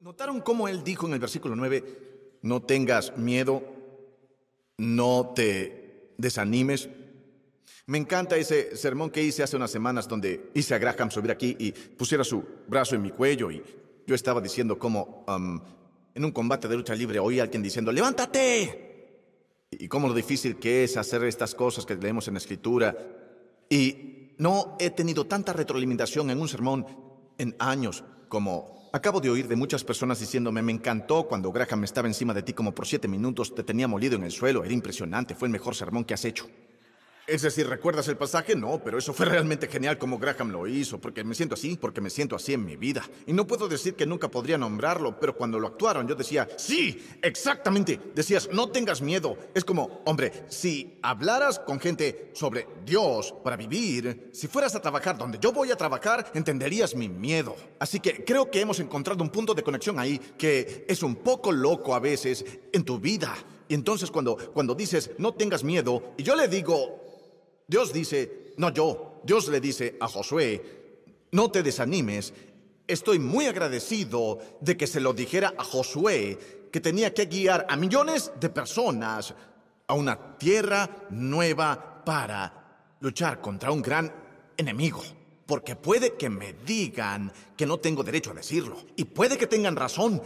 ¿Notaron cómo él dijo en el versículo 9, no tengas miedo, no te desanimes? Me encanta ese sermón que hice hace unas semanas donde hice a Graham subir aquí y pusiera su brazo en mi cuello y yo estaba diciendo como um, en un combate de lucha libre oí a alguien diciendo, levántate. Y cómo lo difícil que es hacer estas cosas que leemos en la escritura. Y no he tenido tanta retroalimentación en un sermón en años como acabo de oír de muchas personas diciéndome, me encantó cuando Graham estaba encima de ti como por siete minutos, te tenía molido en el suelo, era impresionante, fue el mejor sermón que has hecho. Es decir, ¿recuerdas el pasaje? No, pero eso fue realmente genial como Graham lo hizo, porque me siento así, porque me siento así en mi vida. Y no puedo decir que nunca podría nombrarlo, pero cuando lo actuaron yo decía, sí, exactamente. Decías, no tengas miedo. Es como, hombre, si hablaras con gente sobre Dios para vivir, si fueras a trabajar donde yo voy a trabajar, entenderías mi miedo. Así que creo que hemos encontrado un punto de conexión ahí que es un poco loco a veces en tu vida. Y entonces cuando, cuando dices, no tengas miedo, y yo le digo, Dios dice, no yo, Dios le dice a Josué, no te desanimes. Estoy muy agradecido de que se lo dijera a Josué que tenía que guiar a millones de personas a una tierra nueva para luchar contra un gran enemigo. Porque puede que me digan que no tengo derecho a decirlo. Y puede que tengan razón.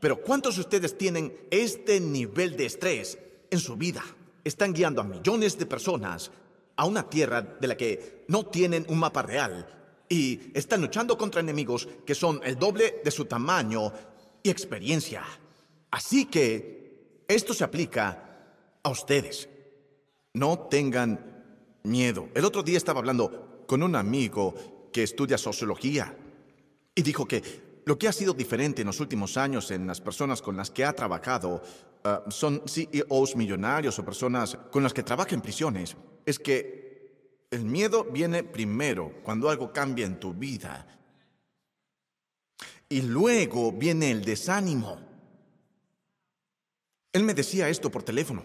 Pero ¿cuántos de ustedes tienen este nivel de estrés en su vida? Están guiando a millones de personas a una tierra de la que no tienen un mapa real y están luchando contra enemigos que son el doble de su tamaño y experiencia. Así que esto se aplica a ustedes. No tengan miedo. El otro día estaba hablando con un amigo que estudia sociología y dijo que lo que ha sido diferente en los últimos años en las personas con las que ha trabajado ah, son CEOs millonarios o personas con las que trabaja en prisiones es que el miedo viene primero cuando algo cambia en tu vida. Y luego viene el desánimo. Él me decía esto por teléfono.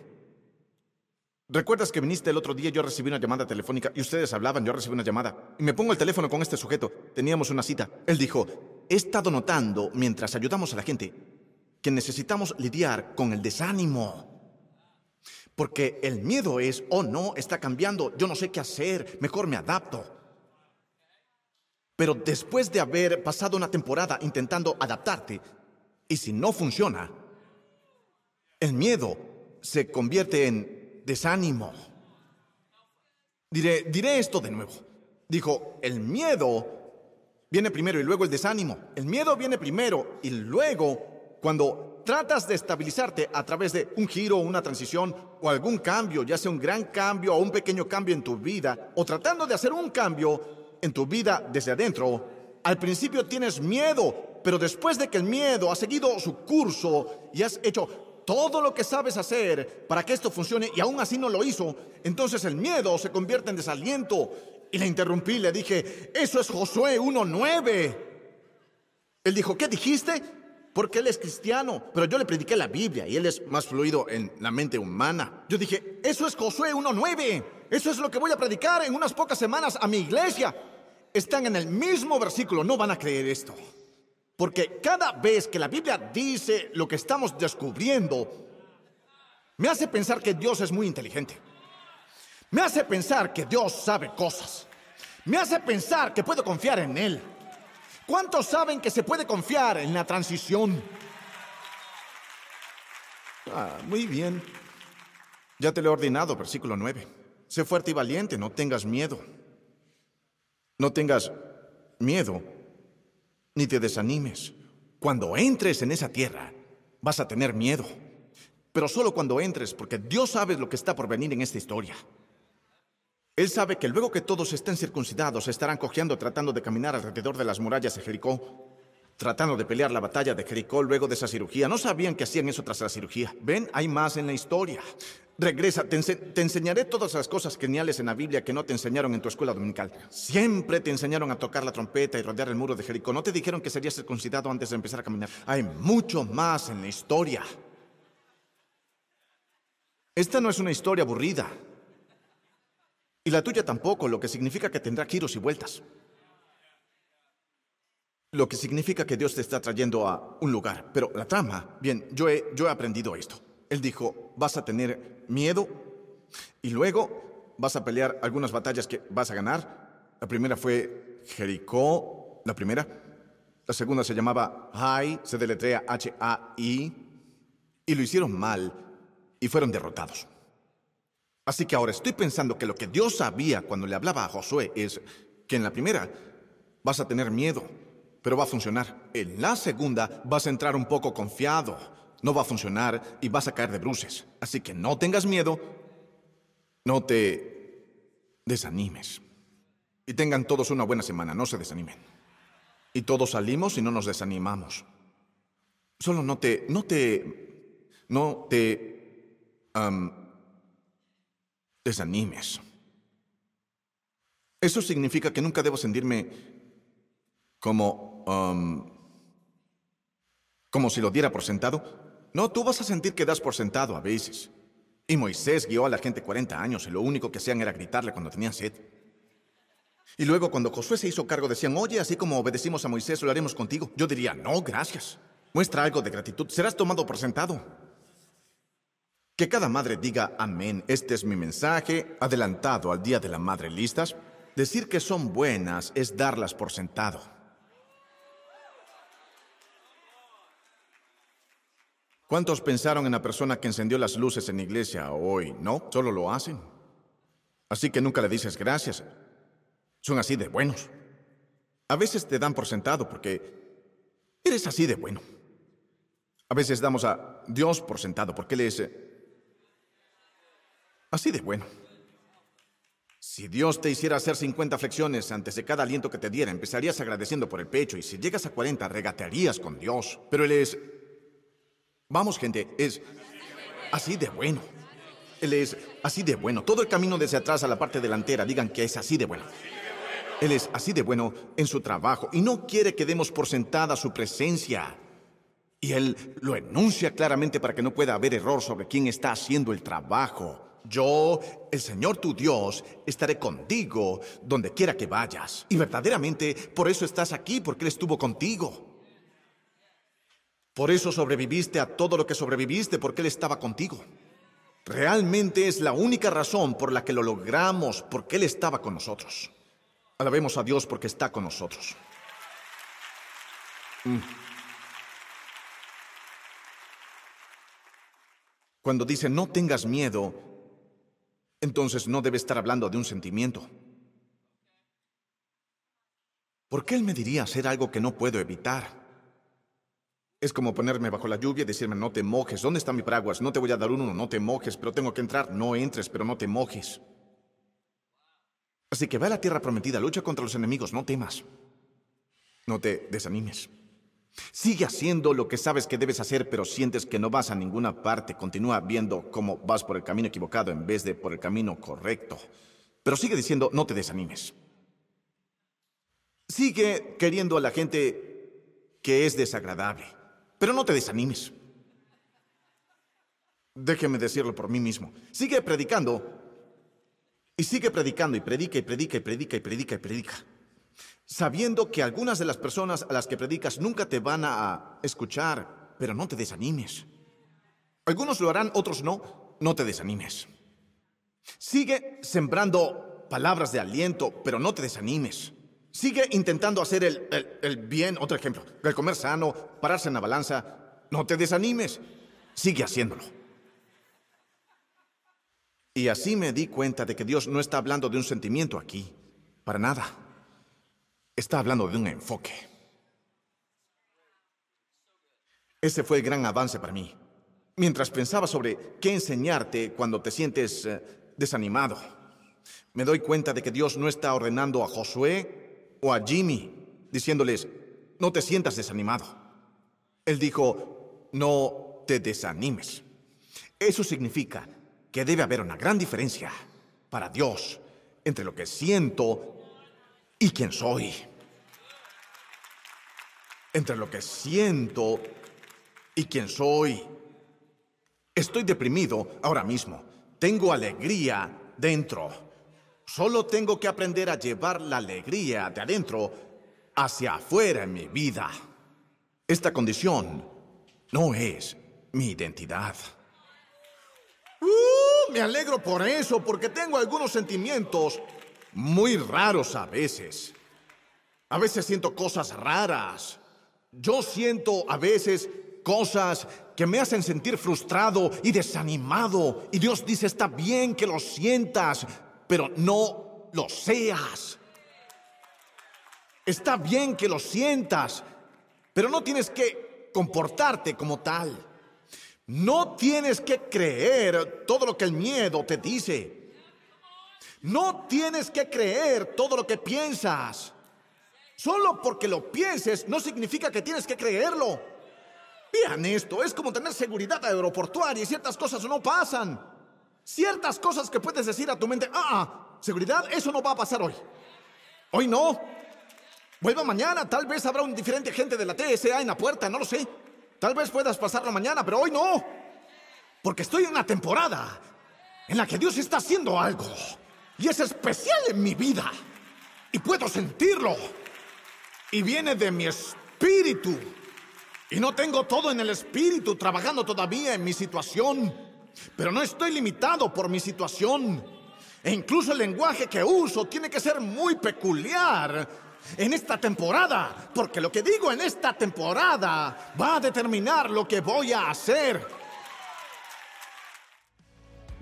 ¿Recuerdas que viniste el otro día? Yo recibí una llamada telefónica y ustedes hablaban, yo recibí una llamada. Y me pongo el teléfono con este sujeto. Teníamos una cita. Él dijo, he estado notando, mientras ayudamos a la gente, que necesitamos lidiar con el desánimo. Porque el miedo es, oh no, está cambiando, yo no sé qué hacer, mejor me adapto. Pero después de haber pasado una temporada intentando adaptarte, y si no funciona, el miedo se convierte en desánimo. Diré, diré esto de nuevo. Dijo, el miedo viene primero y luego el desánimo. El miedo viene primero y luego, cuando tratas de estabilizarte a través de un giro, una transición o algún cambio, ya sea un gran cambio o un pequeño cambio en tu vida, o tratando de hacer un cambio en tu vida desde adentro, al principio tienes miedo, pero después de que el miedo ha seguido su curso y has hecho todo lo que sabes hacer para que esto funcione y aún así no lo hizo, entonces el miedo se convierte en desaliento. Y le interrumpí, le dije, eso es Josué 1.9. Él dijo, ¿qué dijiste? Porque él es cristiano, pero yo le prediqué la Biblia y él es más fluido en la mente humana. Yo dije, eso es Josué 1.9, eso es lo que voy a predicar en unas pocas semanas a mi iglesia. Están en el mismo versículo, no van a creer esto. Porque cada vez que la Biblia dice lo que estamos descubriendo, me hace pensar que Dios es muy inteligente. Me hace pensar que Dios sabe cosas. Me hace pensar que puedo confiar en Él. ¿Cuántos saben que se puede confiar en la transición? Ah, muy bien. Ya te lo he ordenado, versículo 9. Sé fuerte y valiente, no tengas miedo. No tengas miedo, ni te desanimes. Cuando entres en esa tierra, vas a tener miedo. Pero solo cuando entres, porque Dios sabe lo que está por venir en esta historia. Él sabe que luego que todos estén circuncidados, estarán cojeando tratando de caminar alrededor de las murallas de Jericó, tratando de pelear la batalla de Jericó luego de esa cirugía. No sabían que hacían eso tras la cirugía. Ven, hay más en la historia. Regresa, te, enseñaré todas las cosas geniales en la Biblia que no te enseñaron en tu escuela dominical. Siempre te enseñaron a tocar la trompeta y rodear el muro de Jericó. No te dijeron que serías circuncidado antes de empezar a caminar. Hay mucho más en la historia. Esta no es una historia aburrida. Y la tuya tampoco, lo que significa que tendrá giros y vueltas. lo que significa que Dios te está trayendo a un lugar. Pero la trama, bien, yo he, yo he aprendido esto. Él dijo, vas a tener miedo y luego vas a pelear algunas batallas que vas a ganar. La primera fue Jericó, la primera. La segunda se llamaba Hai, se deletrea H-A-I, y lo hicieron mal y fueron derrotados. Así que ahora estoy pensando que lo que Dios sabía cuando le hablaba a Josué es que en la primera vas a tener miedo, pero va a funcionar. En la segunda vas a entrar un poco confiado, no va a funcionar y vas a caer de bruces. Así que no tengas miedo, no te desanimes. Y tengan todos una buena semana, no se desanimen. Y todos salimos y no nos desanimamos. Solo no te, no te, no te desanimes. Eso significa que nunca debo sentirme como, como si lo diera por sentado. No, tú vas a sentir que das por sentado a veces. Y Moisés guió a la gente 40 años y lo único que hacían era gritarle cuando tenían sed. Y luego cuando Josué se hizo cargo decían, oye, así como obedecimos a Moisés, lo haremos contigo. Yo diría, no, gracias. Muestra algo de gratitud, serás tomado por sentado. Que cada madre diga amén. Este es mi mensaje, adelantado al Día de la Madre. ¿Listas? Decir que son buenas es darlas por sentado. ¿Cuántos pensaron en la persona que encendió las luces en la iglesia hoy? No, solo lo hacen. Así que nunca le dices gracias. Son así de buenos. A veces te dan por sentado porque eres así de bueno. A veces damos a Dios por sentado porque Él es así de bueno. Si Dios te hiciera hacer 50 flexiones antes de cada aliento que te diera, empezarías agradeciendo por el pecho y si llegas a 40 regatearías con Dios. Pero Él es... Vamos gente, es así de bueno. Él es así de bueno. Todo el camino desde atrás a la parte delantera, digan que es así de bueno. Él es así de bueno en su trabajo y no quiere que demos por sentada su presencia. Y Él lo enuncia claramente para que no pueda haber error sobre quién está haciendo el trabajo. Yo, el Señor tu Dios, estaré contigo donde quiera que vayas. Y verdaderamente por eso estás aquí, porque Él estuvo contigo. Por eso sobreviviste a todo lo que sobreviviste, porque Él estaba contigo. Realmente es la única razón por la que lo logramos, porque Él estaba con nosotros. Alabemos a Dios porque está con nosotros. Mm. Cuando dice no tengas miedo, entonces no debe estar hablando de un sentimiento. ¿Por qué él me diría hacer algo que no puedo evitar? Es como ponerme bajo la lluvia y decirme no te mojes. ¿Dónde está mi paraguas? No te voy a dar uno, no te mojes, pero tengo que entrar. No entres, pero no te mojes. Así que ve a la tierra prometida, lucha contra los enemigos, no temas. No te desanimes. Sigue haciendo lo que sabes que debes hacer, pero sientes que no vas a ninguna parte. Continúa viendo cómo vas por el camino equivocado en vez de por el camino correcto. Pero sigue diciendo, no te desanimes. Sigue queriendo a la gente que es desagradable, pero no te desanimes. Déjeme decirlo por mí mismo. Sigue predicando y sigue predicando y predica y predica y predica y predica y predica. Sabiendo que algunas de las personas a las que predicas nunca te van a escuchar, pero no te desanimes. Algunos lo harán, otros no. No te desanimes. Sigue sembrando palabras de aliento, pero no te desanimes. Sigue intentando hacer el, el, bien, otro ejemplo, el comer sano, pararse en la balanza. No te desanimes. Sigue haciéndolo. Y así me di cuenta de que Dios no está hablando de un sentimiento aquí, para nada. Está hablando de un enfoque. Ese fue el gran avance para mí. Mientras pensaba sobre qué enseñarte cuando te sientes eh, desanimado, me doy cuenta de que Dios no está ordenando a Josué o a Jimmy, diciéndoles, no te sientas desanimado. Él dijo, no te desanimes. Eso significa que debe haber una gran diferencia para Dios entre lo que siento y quién soy. Entre lo que siento y quién soy. Estoy deprimido ahora mismo. Tengo alegría dentro. Solo tengo que aprender a llevar la alegría de adentro hacia afuera en mi vida. Esta condición no es mi identidad. Uh, me alegro por eso, porque tengo algunos sentimientos muy raros a veces. A veces siento cosas raras. Yo siento a veces cosas que me hacen sentir frustrado y desanimado. Y Dios dice, está bien que lo sientas, pero no lo seas. Está bien que lo sientas, pero no tienes que comportarte como tal. No tienes que creer todo lo que el miedo te dice. No tienes que creer todo lo que piensas. Solo porque lo pienses no significa que tienes que creerlo. Vean esto, es como tener seguridad aeroportuaria y ciertas cosas no pasan. Ciertas cosas que puedes decir a tu mente, ah, ah seguridad, eso no va a pasar hoy. Hoy no. Vuelva mañana, tal vez habrá un diferente agente de la TSA en la puerta, no lo sé. Tal vez puedas pasarlo mañana, pero hoy no. Porque estoy en una temporada en la que Dios está haciendo algo. Y es especial en mi vida. Y puedo sentirlo. Y viene de mi espíritu. Y no tengo todo en el espíritu trabajando todavía en mi situación. Pero no estoy limitado por mi situación. E incluso el lenguaje que uso tiene que ser muy peculiar en esta temporada, porque lo que digo en esta temporada va a determinar lo que voy a hacer.